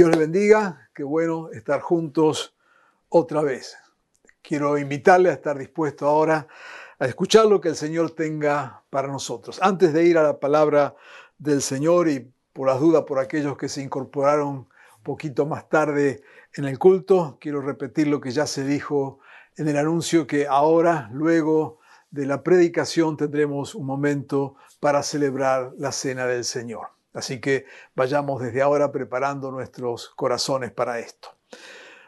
Dios le bendiga, qué bueno estar juntos otra vez. Quiero invitarle a estar dispuesto ahora a escuchar lo que el Señor tenga para nosotros. Antes de ir a la palabra del Señor y por las dudas por aquellos que se incorporaron poquito más tarde en el culto, quiero repetir lo que ya se dijo en el anuncio que ahora, luego de la predicación, tendremos un momento para celebrar la cena del Señor. Así que vayamos desde ahora preparando nuestros corazones para esto.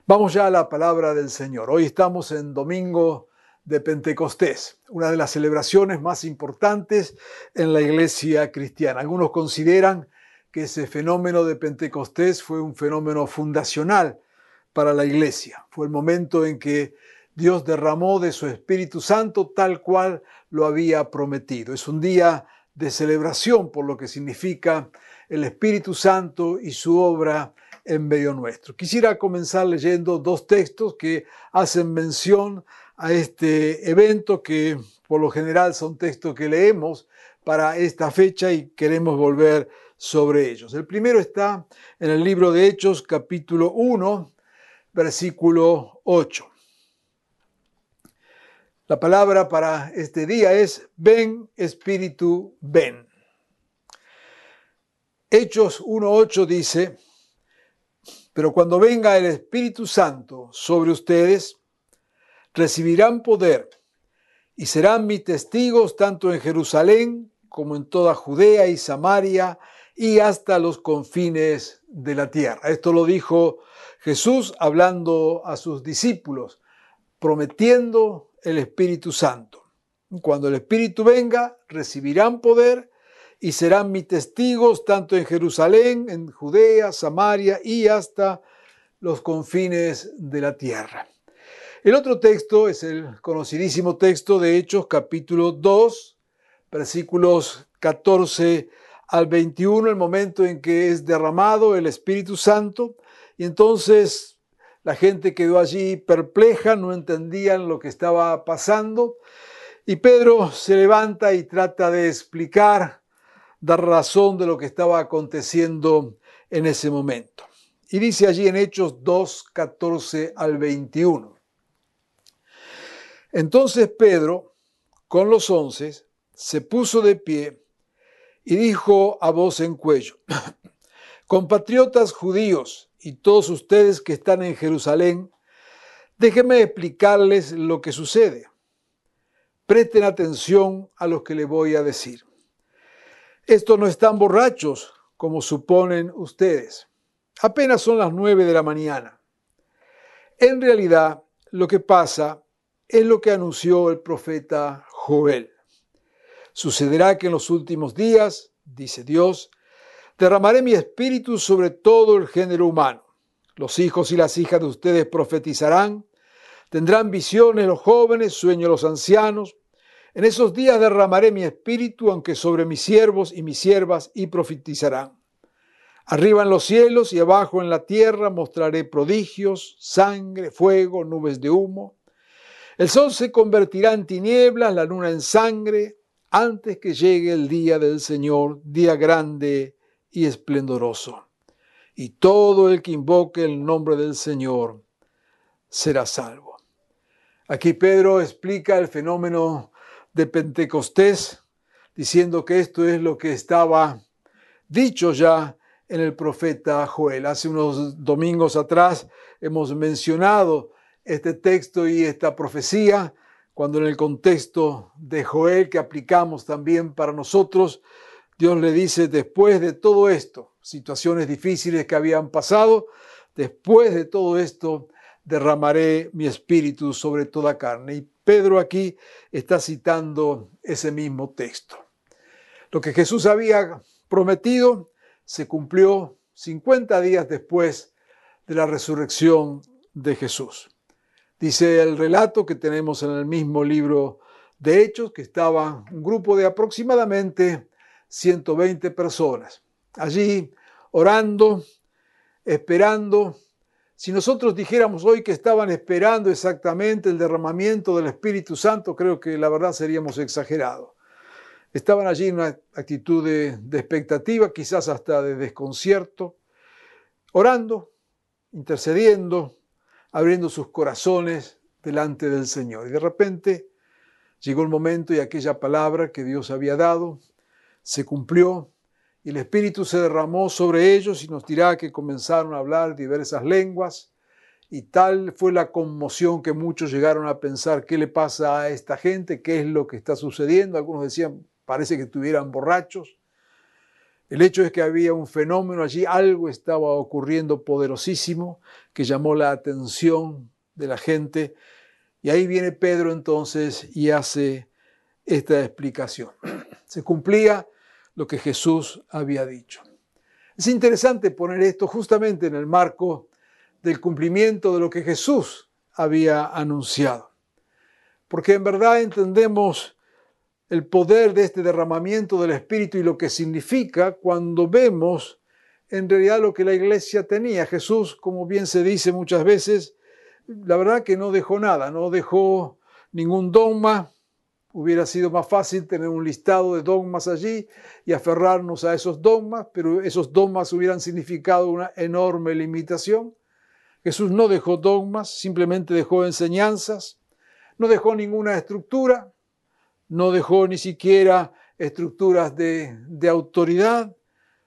Vamos ya a la palabra del Señor. Hoy estamos en domingo de Pentecostés, una de las celebraciones más importantes en la iglesia cristiana. Algunos consideran que ese fenómeno de Pentecostés fue un fenómeno fundacional para la iglesia. Fue el momento en que Dios derramó de su Espíritu Santo tal cual lo había prometido. Es un día de celebración por lo que significa el Espíritu Santo y su obra en medio nuestro. Quisiera comenzar leyendo dos textos que hacen mención a este evento que por lo general son textos que leemos para esta fecha y queremos volver sobre ellos. El primero está en el libro de Hechos capítulo 1, versículo 8. La palabra para este día es ven Espíritu, ven. Hechos 1.8 dice, pero cuando venga el Espíritu Santo sobre ustedes, recibirán poder y serán mis testigos tanto en Jerusalén como en toda Judea y Samaria y hasta los confines de la tierra. Esto lo dijo Jesús hablando a sus discípulos, prometiendo el Espíritu Santo. Cuando el Espíritu venga, recibirán poder y serán mis testigos tanto en Jerusalén, en Judea, Samaria y hasta los confines de la tierra. El otro texto es el conocidísimo texto de Hechos capítulo 2, versículos 14 al 21, el momento en que es derramado el Espíritu Santo y entonces la gente quedó allí perpleja, no entendían lo que estaba pasando y Pedro se levanta y trata de explicar, dar razón de lo que estaba aconteciendo en ese momento. Y dice allí en Hechos 2, 14 al 21. Entonces Pedro, con los once, se puso de pie y dijo a voz en cuello, compatriotas judíos y todos ustedes que están en Jerusalén, déjenme explicarles lo que sucede. Presten atención a lo que le voy a decir. Estos no están borrachos, como suponen ustedes. Apenas son las nueve de la mañana. En realidad, lo que pasa es lo que anunció el profeta Joel. Sucederá que en los últimos días, dice Dios, derramaré mi espíritu sobre todo el género humano. Los hijos y las hijas de ustedes profetizarán, tendrán visiones los jóvenes, sueños los ancianos. En esos días derramaré mi espíritu, aunque sobre mis siervos y mis siervas, y profetizarán. Arriba en los cielos y abajo en la tierra mostraré prodigios, sangre, fuego, nubes de humo. El sol se convertirá en tinieblas, la luna en sangre, antes que llegue el día del Señor, día grande y esplendoroso. Y todo el que invoque el nombre del Señor será salvo. Aquí Pedro explica el fenómeno de Pentecostés, diciendo que esto es lo que estaba dicho ya en el profeta Joel. Hace unos domingos atrás hemos mencionado este texto y esta profecía, cuando en el contexto de Joel que aplicamos también para nosotros, Dios le dice, después de todo esto, situaciones difíciles que habían pasado, después de todo esto, derramaré mi espíritu sobre toda carne. Y Pedro aquí está citando ese mismo texto. Lo que Jesús había prometido se cumplió 50 días después de la resurrección de Jesús. Dice el relato que tenemos en el mismo libro de Hechos que estaba un grupo de aproximadamente 120 personas allí orando, esperando. Si nosotros dijéramos hoy que estaban esperando exactamente el derramamiento del Espíritu Santo, creo que la verdad seríamos exagerados. Estaban allí en una actitud de, expectativa, quizás hasta de desconcierto, orando, intercediendo, abriendo sus corazones delante del Señor. Y de repente llegó el momento y aquella palabra que Dios había dado se cumplió y el Espíritu se derramó sobre ellos y nos dirá que comenzaron a hablar diversas lenguas y tal fue la conmoción que muchos llegaron a pensar qué le pasa a esta gente, qué es lo que está sucediendo. Algunos decían, parece que estuvieran borrachos. El hecho es que había un fenómeno allí, algo estaba ocurriendo poderosísimo que llamó la atención de la gente. Y ahí viene Pedro entonces y hace esta explicación. Se cumplía lo que Jesús había dicho. Es interesante poner esto justamente en el marco del cumplimiento de lo que Jesús había anunciado, porque en verdad entendemos el poder de este derramamiento del Espíritu y lo que significa cuando vemos en realidad lo que la iglesia tenía. Jesús, como bien se dice muchas veces, la verdad que no dejó nada, no dejó ningún dogma, Hubiera sido más fácil tener un listado de dogmas allí y aferrarnos a esos dogmas, pero esos dogmas hubieran significado una enorme limitación. Jesús no dejó dogmas, simplemente dejó enseñanzas, no dejó ninguna estructura, no dejó ni siquiera estructuras de, autoridad.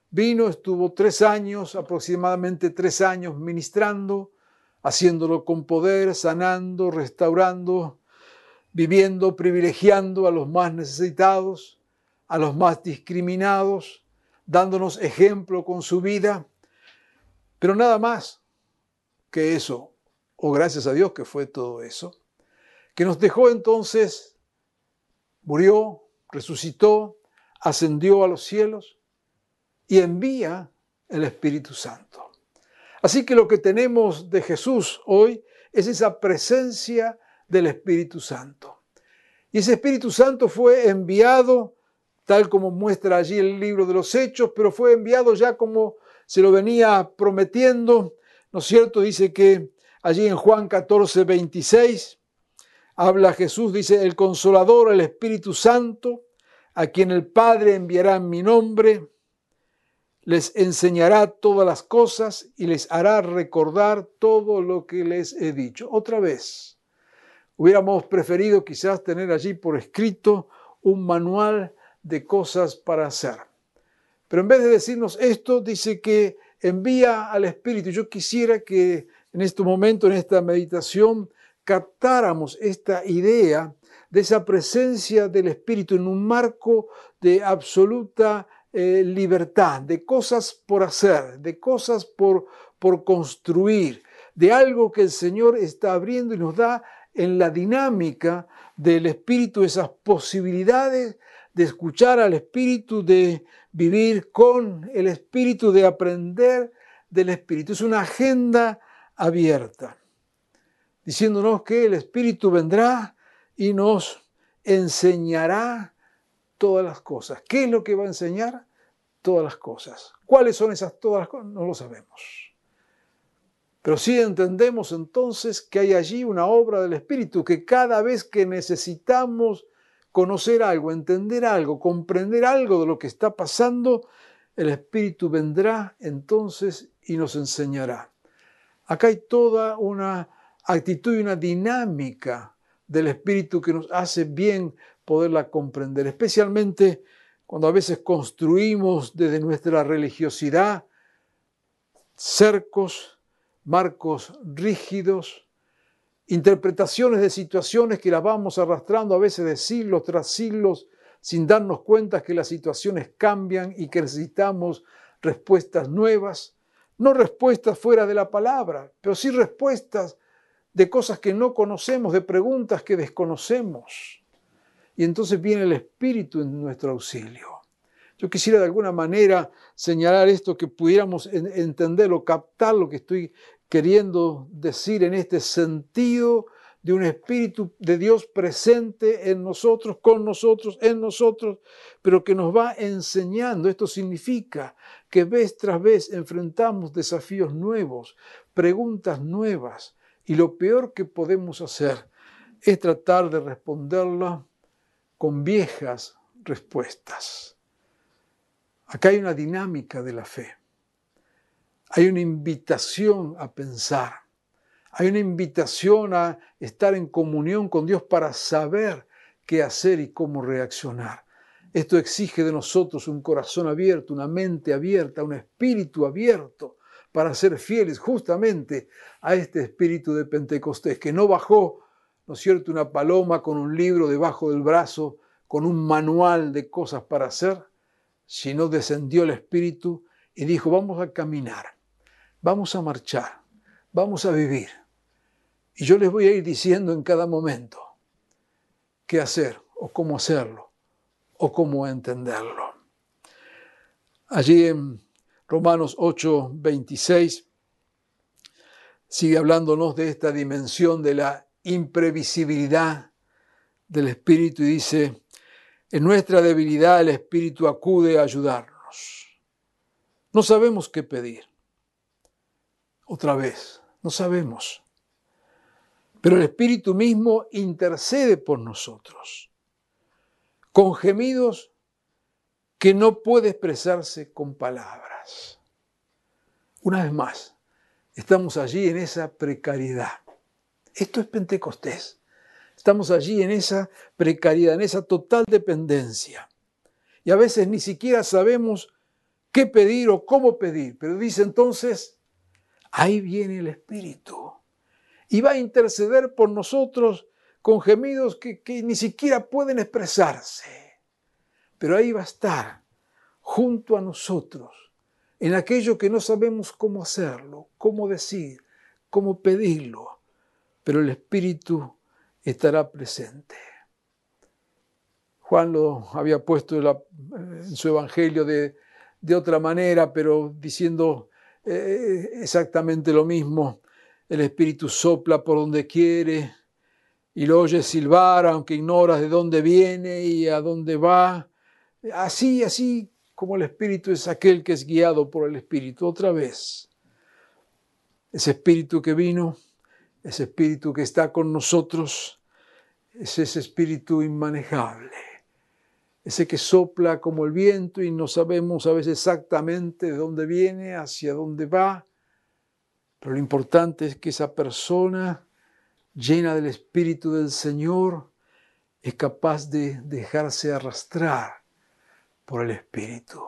Vino, estuvo tres años, aproximadamente tres años ministrando, haciéndolo con poder, sanando, restaurando, viviendo, privilegiando a los más necesitados, a los más discriminados, dándonos ejemplo con su vida, pero nada más que eso, o gracias a Dios que fue todo eso, que nos dejó entonces, murió, resucitó, ascendió a los cielos y envía el Espíritu Santo. Así que lo que tenemos de Jesús hoy es esa presencia del Espíritu Santo. Y ese Espíritu Santo fue enviado, tal como muestra allí el libro de los Hechos, pero fue enviado ya como se lo venía prometiendo, ¿no es cierto? Dice que allí en Juan 14, 26, habla Jesús, dice, el consolador, el Espíritu Santo, a quien el Padre enviará en mi nombre, les enseñará todas las cosas y les hará recordar todo lo que les he dicho. Otra vez, Hubiéramos preferido quizás tener allí por escrito un manual de cosas para hacer. Pero en vez de decirnos esto, dice que envía al Espíritu. Yo quisiera que en este momento, en esta meditación, captáramos esta idea de esa presencia del Espíritu en un marco de absoluta eh, libertad, de cosas por hacer, de cosas por, por construir, de algo que el Señor está abriendo y nos da en la dinámica del Espíritu, esas posibilidades de escuchar al Espíritu, de vivir con el Espíritu, de aprender del Espíritu. Es una agenda abierta, diciéndonos que el Espíritu vendrá y nos enseñará todas las cosas. ¿Qué es lo que va a enseñar? Todas las cosas. ¿Cuáles son esas todas las cosas? No lo sabemos. Pero sí entendemos entonces que hay allí una obra del Espíritu, que cada vez que necesitamos conocer algo, entender algo, comprender algo de lo que está pasando, el Espíritu vendrá entonces y nos enseñará. Acá hay toda una actitud y una dinámica del Espíritu que nos hace bien poderla comprender, especialmente cuando a veces construimos desde nuestra religiosidad cercos, marcos rígidos, interpretaciones de situaciones que las vamos arrastrando a veces de siglos tras siglos sin darnos cuenta que las situaciones cambian y que necesitamos respuestas nuevas, no respuestas fuera de la palabra, pero sí respuestas de cosas que no conocemos, de preguntas que desconocemos. Y entonces viene el Espíritu en nuestro auxilio. Yo quisiera de alguna manera señalar esto, que pudiéramos entenderlo, captar lo que estoy queriendo decir en este sentido de un Espíritu de Dios presente en nosotros, con nosotros, en nosotros, pero que nos va enseñando. Esto significa que vez tras vez enfrentamos desafíos nuevos, preguntas nuevas, y lo peor que podemos hacer es tratar de responderlas con viejas respuestas. Acá hay una dinámica de la fe. Hay una invitación a pensar. Hay una invitación a estar en comunión con Dios para saber qué hacer y cómo reaccionar. Esto exige de nosotros un corazón abierto, una mente abierta, un espíritu abierto para ser fieles justamente a este espíritu de Pentecostés, que no bajó, ¿no es cierto?, una paloma con un libro debajo del brazo, con un manual de cosas para hacer, sino descendió el espíritu y dijo, vamos a caminar, vamos a marchar, vamos a vivir. Y yo les voy a ir diciendo en cada momento qué hacer o cómo hacerlo o cómo entenderlo. Allí en Romanos 8, 26 sigue hablándonos de esta dimensión de la imprevisibilidad del Espíritu y dice, en nuestra debilidad el Espíritu acude a ayudarnos. No sabemos qué pedir. Otra vez, no sabemos. Pero el Espíritu mismo intercede por nosotros con gemidos que no puede expresarse con palabras. Una vez más, estamos allí en esa precariedad. Esto es Pentecostés. Estamos allí en esa precariedad, en esa total dependencia. Y a veces ni siquiera sabemos qué pedir o cómo pedir. Pero dice entonces, ahí viene el Espíritu. Y va a interceder por nosotros con gemidos que, ni siquiera pueden expresarse. Pero ahí va a estar, junto a nosotros, en aquello que no sabemos cómo hacerlo, cómo decir, cómo pedirlo, pero el Espíritu estará presente. Juan lo había puesto en su Evangelio de, otra manera, pero diciendo eh, exactamente lo mismo. El Espíritu sopla por donde quiere, y lo oyes silbar aunque ignoras de dónde viene y a dónde va. Así, así como el Espíritu es aquel que es guiado por el Espíritu. Otra vez, ese Espíritu que vino, ese Espíritu que está con nosotros, es ese Espíritu inmanejable, ese que sopla como el viento y no sabemos a veces exactamente de dónde viene, hacia dónde va, pero lo importante es que esa persona llena del Espíritu del Señor, es capaz de dejarse arrastrar por el Espíritu.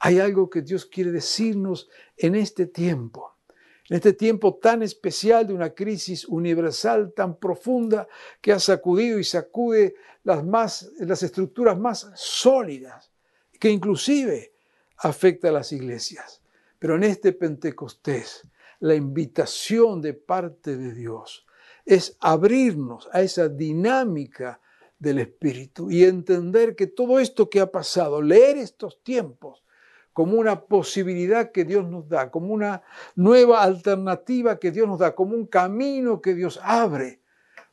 Hay algo que Dios quiere decirnos en este tiempo, en este tiempo tan especial de una crisis universal tan profunda que ha sacudido y sacude las, más, las estructuras más sólidas, que inclusive afecta a las iglesias. Pero en este Pentecostés, la invitación de parte de Dios es abrirnos a esa dinámica del Espíritu y entender que todo esto que ha pasado, leer estos tiempos como una posibilidad que Dios nos da, como una nueva alternativa que Dios nos da, como un camino que Dios abre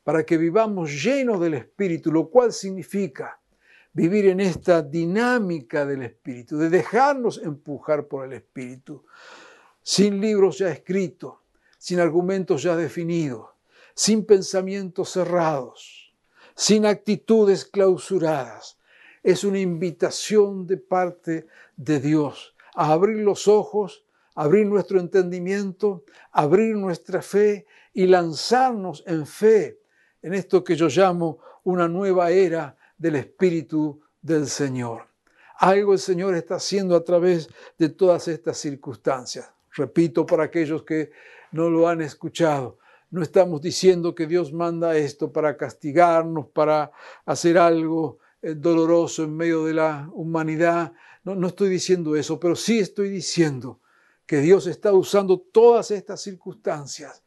para que vivamos llenos del Espíritu, lo cual significa vivir en esta dinámica del Espíritu, de dejarnos empujar por el Espíritu sin libros ya escritos, sin argumentos ya definidos, sin pensamientos cerrados, sin actitudes clausuradas. Es una invitación de parte de Dios a abrir los ojos, abrir nuestro entendimiento, abrir nuestra fe y lanzarnos en fe en esto que yo llamo una nueva era del Espíritu del Señor. Algo el Señor está haciendo a través de todas estas circunstancias. Repito para aquellos que no lo han escuchado, no estamos diciendo que Dios manda esto para castigarnos, para hacer algo eh, doloroso en medio de la humanidad. No, estoy diciendo eso, pero sí estoy diciendo que Dios está usando todas estas circunstancias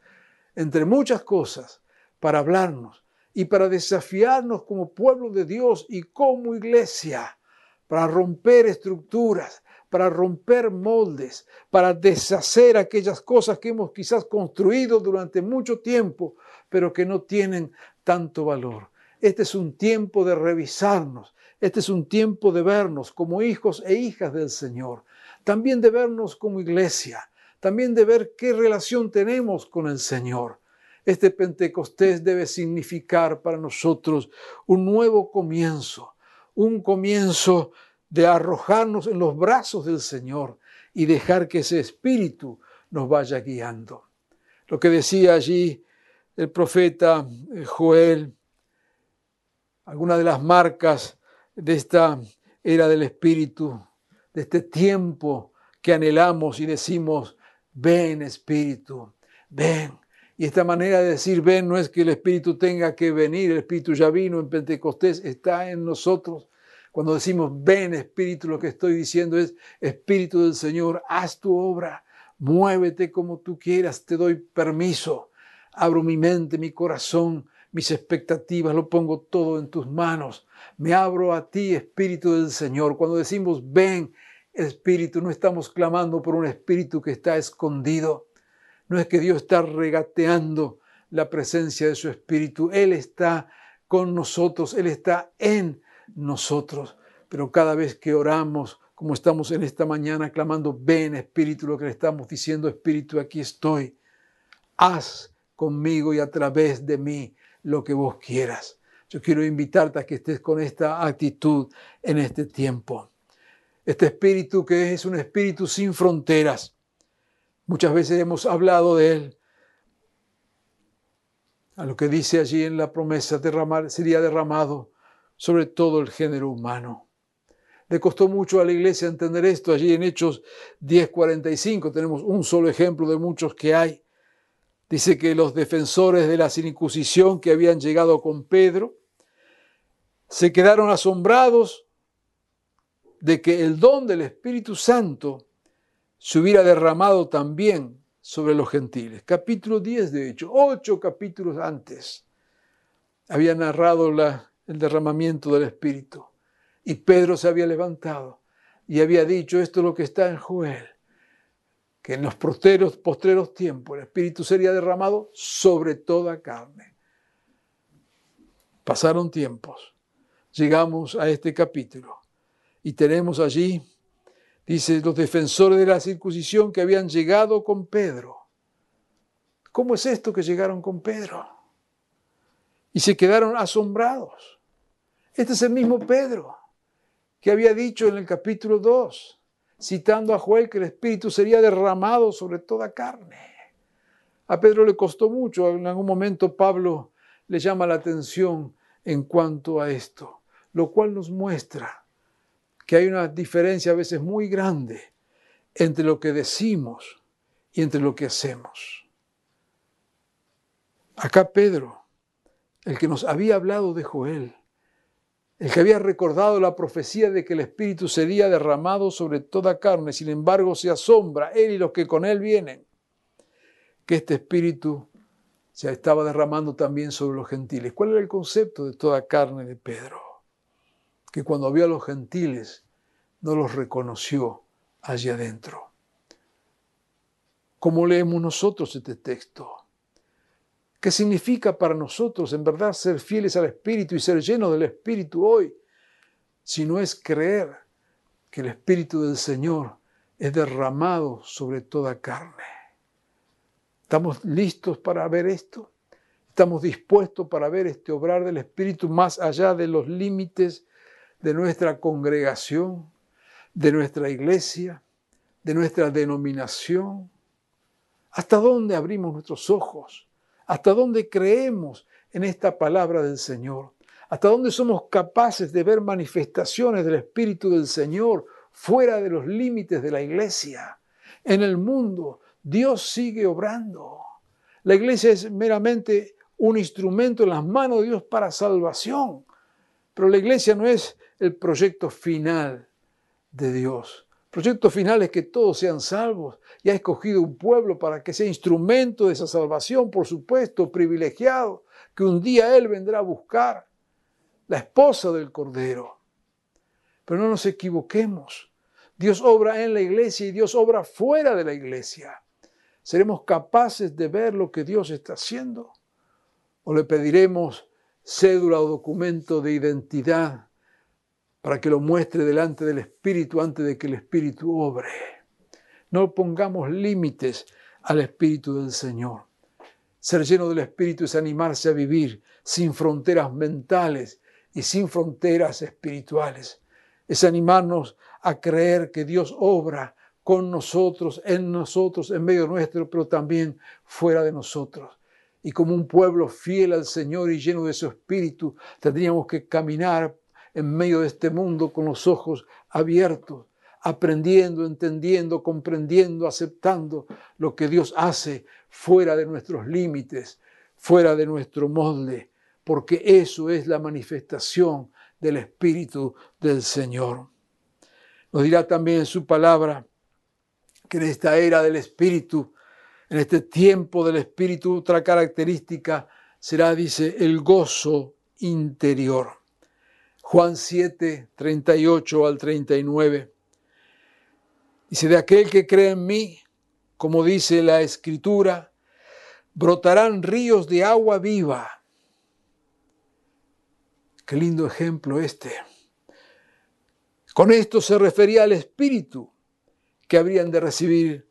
entre muchas cosas, para hablarnos y para desafiarnos como pueblo de Dios y como iglesia, para romper estructuras, para romper moldes, para deshacer aquellas cosas que hemos quizás construido durante mucho tiempo, pero que no tienen tanto valor. Este es un tiempo de revisarnos, este es un tiempo de vernos como hijos e hijas del Señor, también de vernos como iglesia, también de ver qué relación tenemos con el Señor. Este Pentecostés debe significar para nosotros un nuevo comienzo, un comienzo de arrojarnos en los brazos del Señor y dejar que ese espíritu nos vaya guiando. Lo que decía allí el profeta eh, Joel, algunas de las marcas de esta era del espíritu, de este tiempo que anhelamos y decimos, ven espíritu, ven, y esta manera de decir ven no es que el Espíritu tenga que venir, el Espíritu ya vino en Pentecostés, está en nosotros. Cuando decimos ven Espíritu, lo que estoy diciendo es Espíritu del Señor, haz tu obra, muévete como tú quieras, te doy permiso, abro mi mente, mi corazón, mis expectativas, lo pongo todo en tus manos. Me abro a ti, Espíritu del Señor. Cuando decimos ven Espíritu, no estamos clamando por un Espíritu que está escondido no es que Dios está regateando la presencia de su Espíritu. Él está con nosotros, Él está en nosotros. Pero cada vez que oramos, como estamos en esta mañana clamando, ven Espíritu, lo que le estamos diciendo, Espíritu, aquí estoy. Haz conmigo y a través de mí lo que vos quieras. Yo quiero invitarte a que estés con esta actitud en este tiempo. Este espíritu que es un espíritu sin fronteras, Muchas veces hemos hablado de Él. A lo que dice allí en la promesa, derramar, sería derramado sobre todo el género humano. Le costó mucho a la iglesia entender esto. Allí en Hechos 10:45 tenemos un solo ejemplo de muchos que hay. Dice que los defensores de la circuncisión que habían llegado con Pedro se quedaron asombrados de que el don del Espíritu Santo se hubiera derramado también sobre los gentiles. Capítulo 10, de hecho, ocho capítulos antes, había narrado el derramamiento del Espíritu. Y Pedro se había levantado y había dicho, esto es lo que está en Joel, que en los postreros, postreros tiempos el Espíritu sería derramado sobre toda carne. Pasaron tiempos, llegamos a este capítulo y tenemos allí Dice, los defensores de la circuncisión que habían llegado con Pedro. ¿Cómo es esto que llegaron con Pedro? Y se quedaron asombrados. Este es el mismo Pedro que había dicho en el capítulo 2, citando a Joel, que el Espíritu sería derramado sobre toda carne. A Pedro le costó mucho, en algún momento Pablo le llama la atención en cuanto a esto, lo cual nos muestra que hay una diferencia a veces muy grande entre lo que decimos y entre lo que hacemos. Acá Pedro, el que nos había hablado de Joel, el que había recordado la profecía de que el Espíritu sería derramado sobre toda carne, sin embargo se asombra él y los que con él vienen, que este Espíritu se estaba derramando también sobre los gentiles. ¿Cuál era el concepto de toda carne de Pedro? Que cuando vio a los gentiles no los reconoció allí adentro. ¿Cómo leemos nosotros este texto? ¿Qué significa para nosotros en verdad ser fieles al Espíritu y ser llenos del Espíritu hoy? Si no es creer que el Espíritu del Señor es derramado sobre toda carne. ¿Estamos listos para ver esto? ¿Estamos dispuestos para ver este obrar del Espíritu más allá de los límites de nuestra congregación, de nuestra iglesia, de nuestra denominación? ¿Hasta dónde abrimos nuestros ojos? ¿Hasta dónde creemos en esta palabra del Señor? ¿Hasta dónde somos capaces de ver manifestaciones del Espíritu del Señor fuera de los límites de la iglesia? En el mundo, Dios sigue obrando. La iglesia es meramente un instrumento en las manos de Dios para salvación. Pero la iglesia no es el proyecto final de Dios proyecto final es que todos sean salvos y ha escogido un pueblo para que sea instrumento de esa salvación, por supuesto, privilegiado, que un día Él vendrá a buscar, la esposa del Cordero. Pero no nos equivoquemos. Dios obra en la iglesia y Dios obra fuera de la iglesia. ¿Seremos capaces de ver lo que Dios está haciendo? ¿O le pediremos cédula o documento de identidad para que lo muestre delante del Espíritu antes de que el Espíritu obre? No pongamos límites al Espíritu del Señor. Ser lleno del Espíritu es animarse a vivir sin fronteras mentales y sin fronteras espirituales. Es animarnos a creer que Dios obra con nosotros, en nosotros, en medio nuestro, pero también fuera de nosotros. Y como un pueblo fiel al Señor y lleno de su espíritu, tendríamos que caminar en medio de este mundo con los ojos abiertos, aprendiendo, entendiendo, comprendiendo, aceptando lo que Dios hace fuera de nuestros límites, fuera de nuestro molde, porque eso es la manifestación del Espíritu del Señor. Nos dirá también en su palabra que en esta era del Espíritu, en este tiempo del Espíritu, otra característica será, dice, el gozo interior. Juan 7, 38 al 39. Dice, de aquel que cree en mí, como dice la Escritura, brotarán ríos de agua viva. Qué lindo ejemplo este. Con esto se refería al Espíritu que habrían de recibir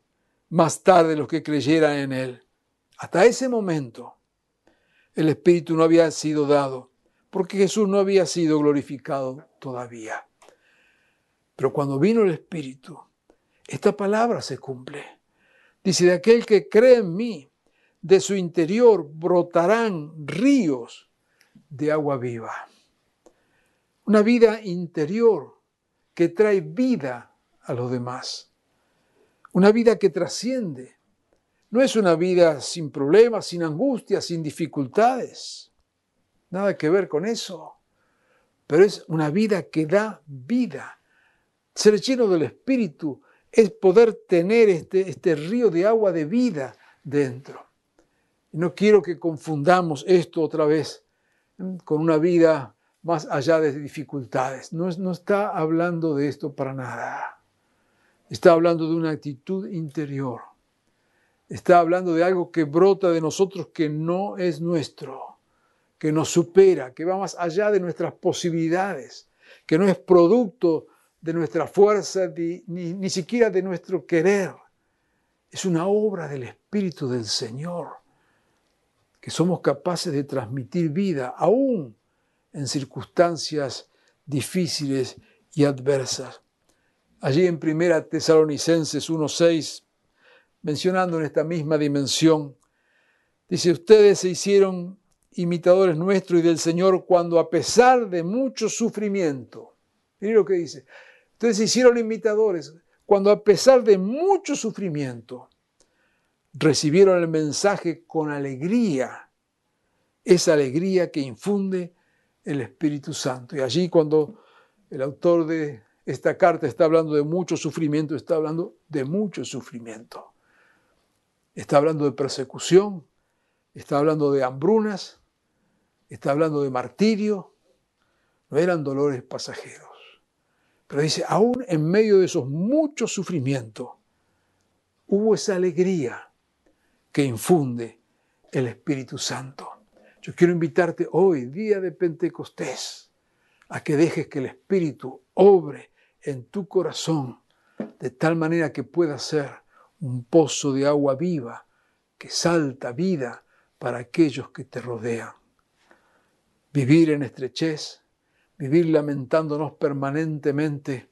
más tarde los que creyeran en Él. Hasta ese momento el Espíritu no había sido dado, porque Jesús no había sido glorificado todavía. Pero cuando vino el Espíritu, esta palabra se cumple. Dice, de aquel que cree en mí, de su interior brotarán ríos de agua viva. Una vida interior que trae vida a los demás. Una vida que trasciende. No es una vida sin problemas, sin angustias, sin dificultades. Nada que ver con eso. Pero es una vida que da vida. Ser lleno del Espíritu es poder tener este, este río de agua de vida dentro. No quiero que confundamos esto otra vez con una vida más allá de dificultades. No está hablando de esto para nada. Está hablando de una actitud interior. Está hablando de algo que brota de nosotros que no es nuestro, que nos supera, que va más allá de nuestras posibilidades, que no es producto de nuestra fuerza ni, siquiera de nuestro querer. Es una obra del Espíritu del Señor, que somos capaces de transmitir vida aún en circunstancias difíciles y adversas. Allí en Primera Tesalonicenses 1.6, mencionando en esta misma dimensión, dice, ustedes se hicieron imitadores nuestros y del Señor cuando a pesar de mucho sufrimiento, miren lo que dice, ustedes se hicieron imitadores cuando a pesar de mucho sufrimiento, recibieron el mensaje con alegría, esa alegría que infunde el Espíritu Santo. Y allí cuando el autor de esta carta está hablando de mucho sufrimiento, está hablando de mucho sufrimiento. Está hablando de persecución, está hablando de hambrunas, está hablando de martirio. No eran dolores pasajeros. Pero dice, aún en medio de esos muchos sufrimientos, hubo esa alegría que infunde el Espíritu Santo. Yo quiero invitarte hoy, día de Pentecostés, a que dejes que el Espíritu obre en tu corazón de tal manera que pueda ser un pozo de agua viva que salta vida para aquellos que te rodean. Vivir en estrechez, vivir lamentándonos permanentemente,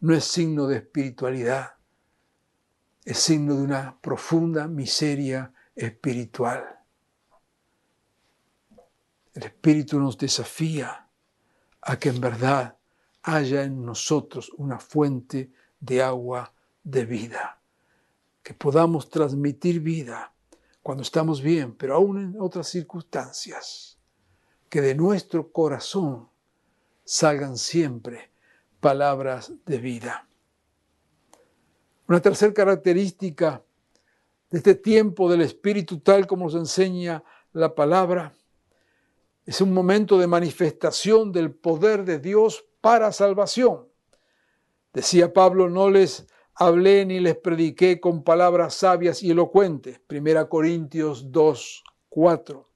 no es signo de espiritualidad, es signo de una profunda miseria espiritual. El Espíritu nos desafía a que en verdad haya en nosotros una fuente de agua de vida, que podamos transmitir vida cuando estamos bien, pero aún en otras circunstancias, que de nuestro corazón salgan siempre palabras de vida. Una tercera característica de este tiempo del Espíritu, tal como nos enseña la palabra, es un momento de manifestación del poder de Dios para salvación. Decía Pablo, no les hablé ni les prediqué con palabras sabias y elocuentes, 1 Corintios 2, 4,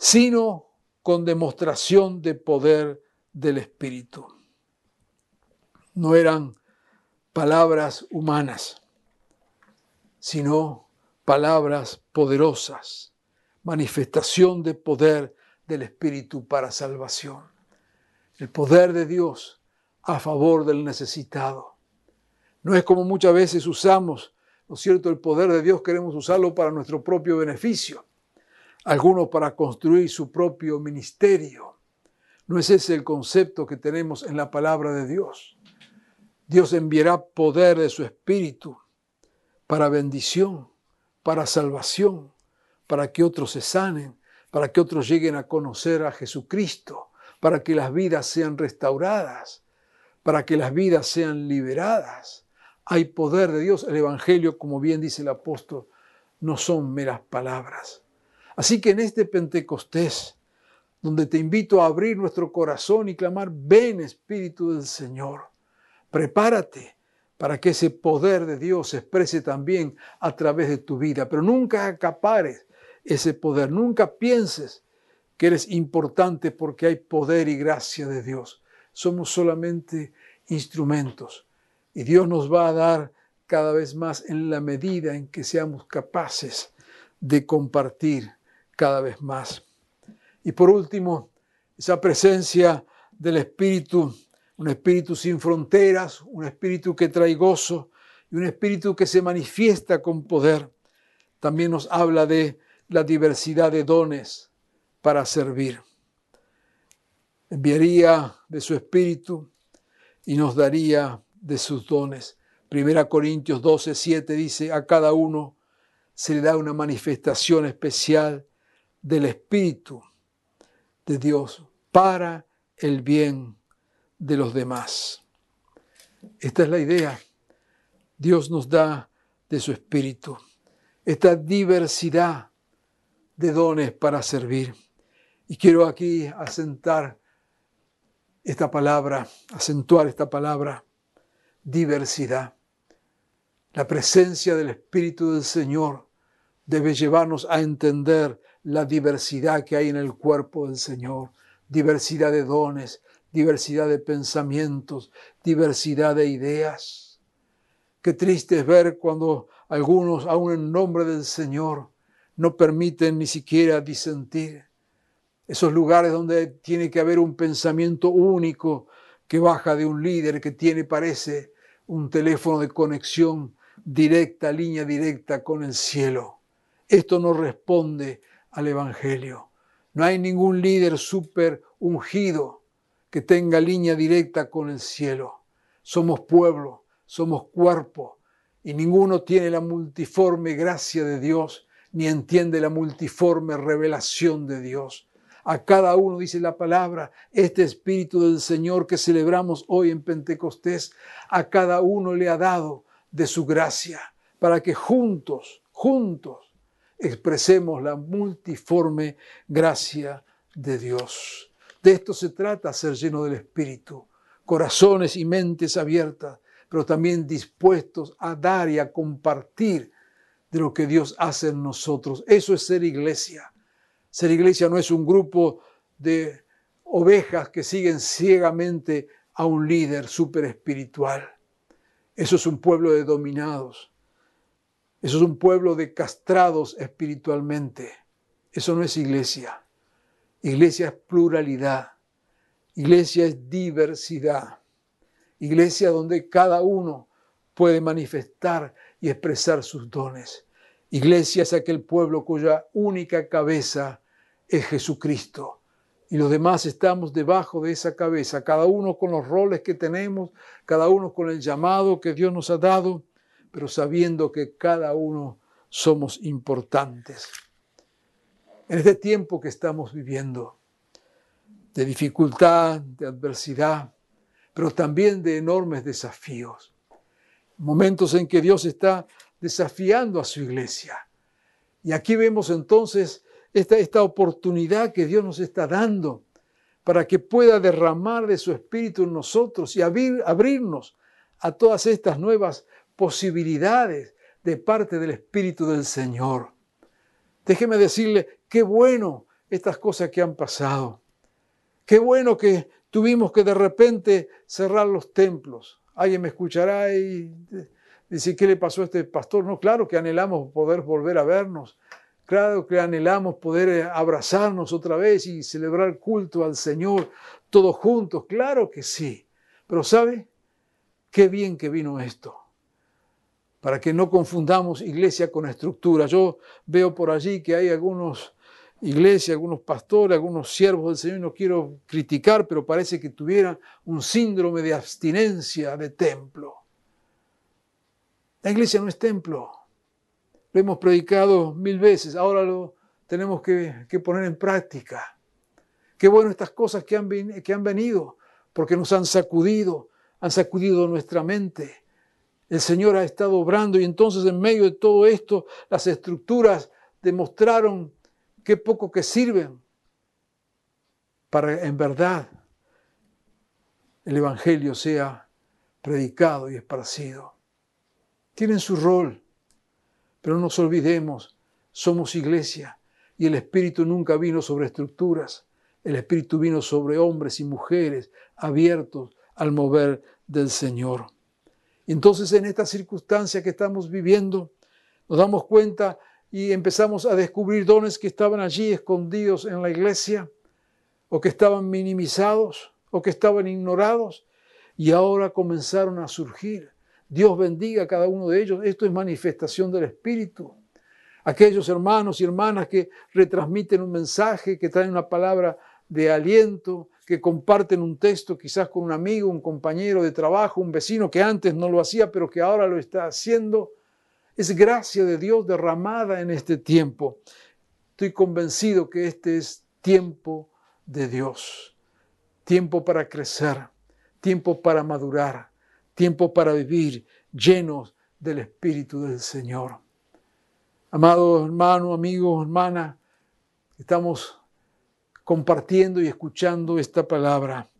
sino con demostración de poder del Espíritu. No eran palabras humanas, sino palabras poderosas, manifestación de poder del Espíritu para salvación. El poder de Dios a favor del necesitado. No es como muchas veces usamos, ¿no es cierto? El poder de Dios queremos usarlo para nuestro propio beneficio. Algunos para construir su propio ministerio. No es ese el concepto que tenemos en la palabra de Dios. Dios enviará poder de su Espíritu para bendición, para salvación, para que otros se sanen, para que otros lleguen a conocer a Jesucristo, para que las vidas sean restauradas, para que las vidas sean liberadas. Hay poder de Dios. El Evangelio, como bien dice el apóstol, no son meras palabras. Así que en este Pentecostés, donde te invito a abrir nuestro corazón y clamar, ven Espíritu del Señor, prepárate para que ese poder de Dios se exprese también a través de tu vida, pero nunca acapares ese poder, nunca pienses que eres importante porque hay poder y gracia de Dios. Somos solamente instrumentos y Dios nos va a dar cada vez más en la medida en que seamos capaces de compartir cada vez más. Y por último, esa presencia del Espíritu, un Espíritu sin fronteras, un Espíritu que trae gozo y un Espíritu que se manifiesta con poder, también nos habla de la diversidad de dones para servir. Enviaría de su Espíritu y nos daría de sus dones. Primera Corintios 12, 7 dice, a cada uno se le da una manifestación especial del Espíritu de Dios para el bien de los demás. Esta es la idea. Dios nos da de su Espíritu esta diversidad de dones para servir. Y quiero aquí asentar esta palabra, acentuar esta palabra, diversidad. La presencia del Espíritu del Señor debe llevarnos a entender la diversidad que hay en el cuerpo del Señor, diversidad de dones, diversidad de pensamientos, diversidad de ideas. Qué triste es ver cuando algunos, aun en nombre del Señor, no permiten ni siquiera disentir. Esos lugares donde tiene que haber un pensamiento único que baja de un líder que tiene, parece, un teléfono de conexión directa, línea directa con el cielo. Esto no responde al Evangelio. No hay ningún líder súper ungido que tenga línea directa con el cielo. Somos pueblo, somos cuerpo, y ninguno tiene la multiforme gracia de Dios, ni entiende la multiforme revelación de Dios. A cada uno, dice la palabra, este Espíritu del Señor que celebramos hoy en Pentecostés, a cada uno le ha dado de su gracia, para que juntos, juntos, expresemos la multiforme gracia de Dios. De esto se trata, ser lleno del Espíritu, corazones y mentes abiertas, pero también dispuestos a dar y a compartir de lo que Dios hace en nosotros. Eso es ser iglesia. Ser iglesia no es un grupo de ovejas que siguen ciegamente a un líder súper espiritual. Eso es un pueblo de dominados. Eso es un pueblo de castrados espiritualmente. Eso no es iglesia. Iglesia es pluralidad. Iglesia es diversidad. Iglesia donde cada uno puede manifestar y expresar sus dones. Iglesia es aquel pueblo cuya única cabeza es Jesucristo. Y los demás estamos debajo de esa cabeza, cada uno con los roles que tenemos, cada uno con el llamado que Dios nos ha dado pero sabiendo que cada uno somos importantes. En este tiempo que estamos viviendo, de dificultad, de adversidad, pero también de enormes desafíos, momentos en que Dios está desafiando a su iglesia. Y aquí vemos entonces esta, oportunidad que Dios nos está dando para que pueda derramar de su espíritu en nosotros y abrir, abrirnos a todas estas nuevas posibilidades de parte del Espíritu del Señor. Déjeme decirle, qué bueno estas cosas que han pasado. Qué bueno que tuvimos que de repente cerrar los templos. Alguien me escuchará y dice, ¿qué le pasó a este pastor? No, claro que anhelamos poder volver a vernos. Claro que anhelamos poder abrazarnos otra vez y celebrar culto al Señor todos juntos. Claro que sí. Pero ¿sabe? Qué bien que vino esto para que no confundamos iglesia con estructura. Yo veo por allí que hay algunos iglesias, algunos pastores, algunos siervos del Señor, no quiero criticar, pero parece que tuvieran un síndrome de abstinencia de templo. La iglesia no es templo. Lo hemos predicado mil veces, ahora lo tenemos que, poner en práctica. Qué bueno estas cosas que han, que han venido, porque nos han sacudido, han sacudido nuestra mente, el Señor ha estado obrando y entonces en medio de todo esto las estructuras demostraron qué poco que sirven para en verdad el Evangelio sea predicado y esparcido. Tienen su rol, pero no nos olvidemos, somos iglesia y el Espíritu nunca vino sobre estructuras, el Espíritu vino sobre hombres y mujeres abiertos al mover del Señor. Entonces en esta circunstancia que estamos viviendo, nos damos cuenta y empezamos a descubrir dones que estaban allí escondidos en la iglesia, o que estaban minimizados, o que estaban ignorados, y ahora comenzaron a surgir. Dios bendiga a cada uno de ellos. Esto es manifestación del Espíritu. Aquellos hermanos y hermanas que retransmiten un mensaje, que traen una palabra de aliento, que comparten un texto quizás con un amigo, un compañero de trabajo, un vecino que antes no lo hacía, pero que ahora lo está haciendo. Es gracia de Dios derramada en este tiempo. Estoy convencido que este es tiempo de Dios, tiempo para crecer, tiempo para madurar, tiempo para vivir llenos del Espíritu del Señor. Amado hermano, amigo, hermana, estamos compartiendo y escuchando esta palabra.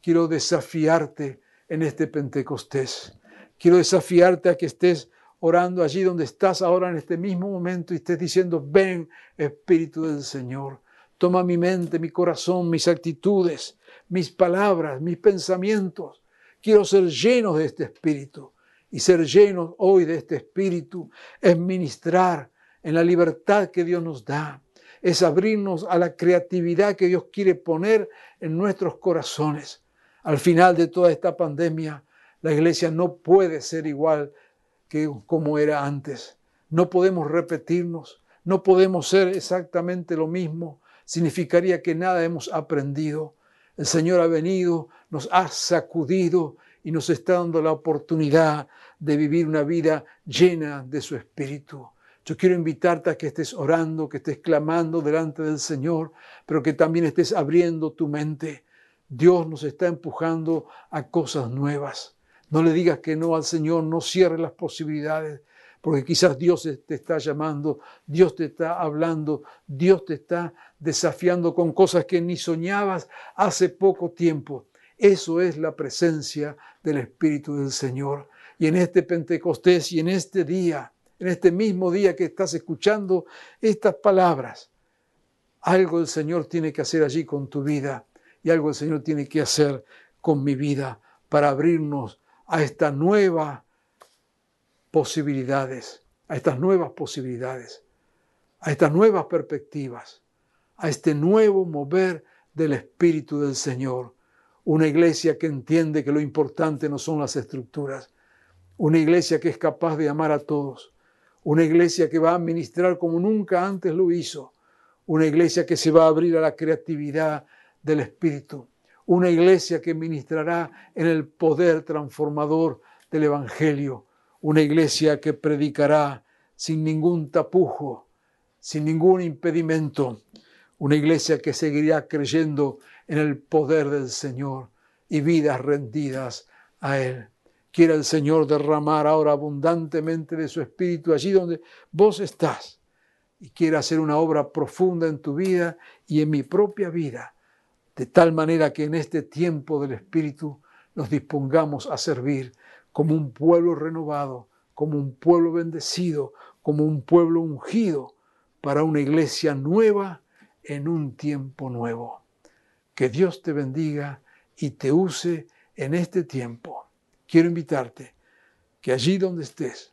Quiero desafiarte en este Pentecostés. Quiero desafiarte a que estés orando allí donde estás ahora en este mismo momento y estés diciendo, ven Espíritu del Señor, toma mi mente, mi corazón, mis actitudes, mis palabras, mis pensamientos. Quiero ser lleno de este Espíritu y ser lleno hoy de este Espíritu es ministrar en la libertad que Dios nos da es abrirnos a la creatividad que Dios quiere poner en nuestros corazones. Al final de toda esta pandemia, la iglesia no puede ser igual que como era antes. No podemos repetirnos, no podemos ser exactamente lo mismo. Significaría que nada hemos aprendido. El Señor ha venido, nos ha sacudido y nos está dando la oportunidad de vivir una vida llena de su Espíritu. Yo quiero invitarte a que estés orando, que estés clamando delante del Señor, pero que también estés abriendo tu mente. Dios nos está empujando a cosas nuevas. No le digas que no al Señor, no cierres las posibilidades, porque quizás Dios te está llamando, Dios te está hablando, Dios te está desafiando con cosas que ni soñabas hace poco tiempo. Eso es la presencia del Espíritu del Señor. Y en este Pentecostés y en este día, en este mismo día que estás escuchando estas palabras, algo el Señor tiene que hacer allí con tu vida y algo el Señor tiene que hacer con mi vida para abrirnos a estas nuevas posibilidades, a estas nuevas posibilidades, a estas nuevas perspectivas, a este nuevo mover del Espíritu del Señor. Una iglesia que entiende que lo importante no son las estructuras, una iglesia que es capaz de amar a todos, una iglesia que va a ministrar como nunca antes lo hizo, una iglesia que se va a abrir a la creatividad del Espíritu, una iglesia que ministrará en el poder transformador del Evangelio, una iglesia que predicará sin ningún tapujo, sin ningún impedimento, una iglesia que seguirá creyendo en el poder del Señor y vidas rendidas a Él. Quiera el Señor derramar ahora abundantemente de su Espíritu allí donde vos estás y quiera hacer una obra profunda en tu vida y en mi propia vida, de tal manera que en este tiempo del Espíritu nos dispongamos a servir como un pueblo renovado, como un pueblo bendecido, como un pueblo ungido para una iglesia nueva en un tiempo nuevo. Que Dios te bendiga y te use en este tiempo. Quiero invitarte que allí donde estés,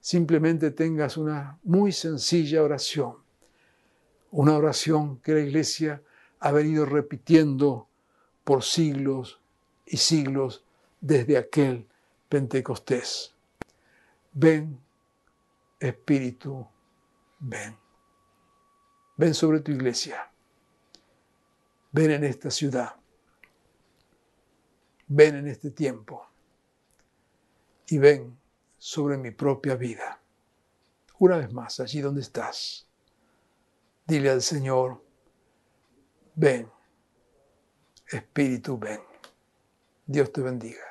simplemente tengas una muy sencilla oración, una oración que la iglesia ha venido repitiendo por siglos y siglos desde aquel Pentecostés. Ven, Espíritu, ven. Ven sobre tu iglesia. Ven en esta ciudad. Ven en este tiempo. Y ven sobre mi propia vida. Una vez más, allí donde estás, dile al Señor, ven, Espíritu, ven. Dios te bendiga.